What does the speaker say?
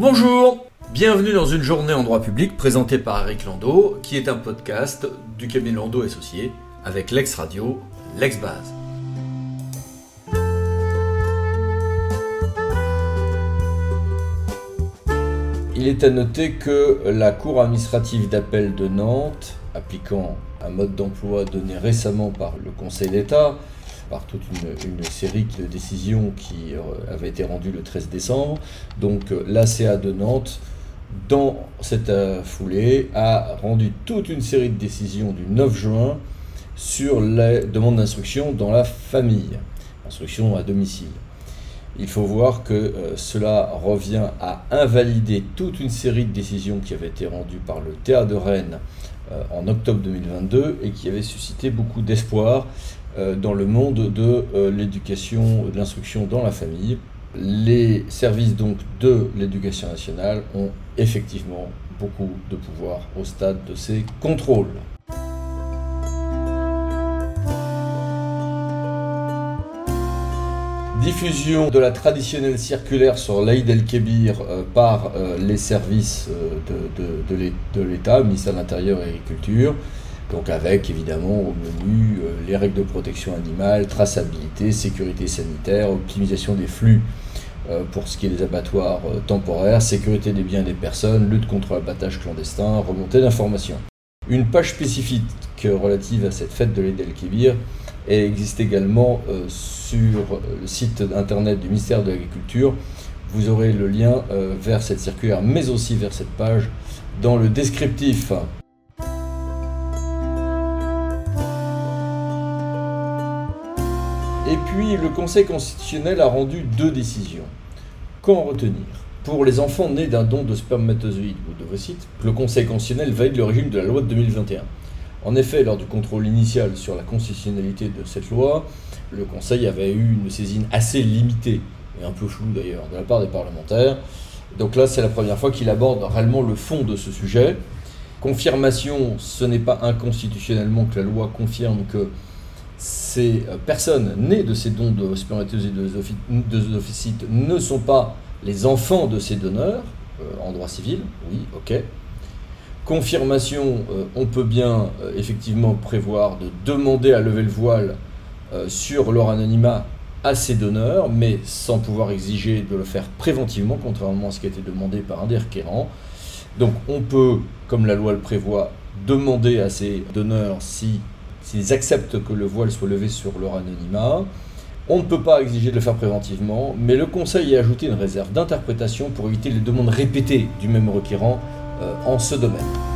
Bonjour Bienvenue dans une journée en droit public présentée par Eric Landau, qui est un podcast du cabinet Landau Associé avec l'ex-radio, l'ex-base. Il est à noter que la Cour administrative d'appel de Nantes, appliquant un mode d'emploi donné récemment par le Conseil d'État, par toute une, série de décisions qui euh, avaient été rendues le 13 décembre. Donc euh, l'ACA de Nantes, dans cette euh, foulée, a rendu toute une série de décisions du 9 juin sur les demandes d'instruction dans la famille, instruction à domicile. Il faut voir que cela revient à invalider toute une série de décisions qui avaient été rendues par le théâtre de Rennes en octobre 2022 et qui avaient suscité beaucoup d'espoir dans le monde de euh, l'éducation, de l'instruction dans la famille. Les services donc de l'éducation nationale ont effectivement beaucoup de pouvoir au stade de ces contrôles. Diffusion de la traditionnelle circulaire sur l'Aïd el-Kébir euh, par les services de, de l'État, ministère de l'Intérieur et de l'Agriculture. Donc avec évidemment au menu euh, les règles de protection animale, traçabilité, sécurité sanitaire, optimisation des flux euh, pour ce qui est des abattoirs euh, temporaires, sécurité des biens et des personnes, lutte contre l'abattage clandestin, remontée d'informations. Une page spécifique relative à cette fête de l'Eid el-Kébir existe également sur le site internet du ministère de l'Agriculture. Vous aurez le lien vers cette circulaire, mais aussi vers cette page dans le descriptif. Et puis le Conseil constitutionnel a rendu deux décisions. Qu'en retenir? Pour les enfants nés d'un don de spermatozoïdes ou d'ovocytes, le Conseil constitutionnel valide le régime de la loi de 2021. En effet, lors du contrôle initial sur la constitutionnalité de cette loi, le Conseil avait eu une saisine assez limitée, et un peu floue d'ailleurs, de la part des parlementaires. Donc là, c'est la première fois qu'il aborde réellement le fond de ce sujet. Confirmation, ce n'est pas inconstitutionnellement que la loi confirme que ces euh, personnes nées de ces dons de spermatozoïdes de zoophytes ne sont pas les enfants de ces donneurs euh, en droit civil, oui, ok. Confirmation, euh, on peut bien effectivement prévoir de demander à lever le voile sur leur anonymat à ces donneurs, mais sans pouvoir exiger de le faire préventivement, contrairement à ce qui a été demandé par un des requérants. Donc on peut, comme la loi le prévoit, demander à ces donneurs si s'ils acceptent que le voile soit levé sur leur anonymat. On ne peut pas exiger de le faire préventivement, mais le Conseil a ajouté une réserve d'interprétation pour éviter les demandes répétées du même requérant euh, en ce domaine.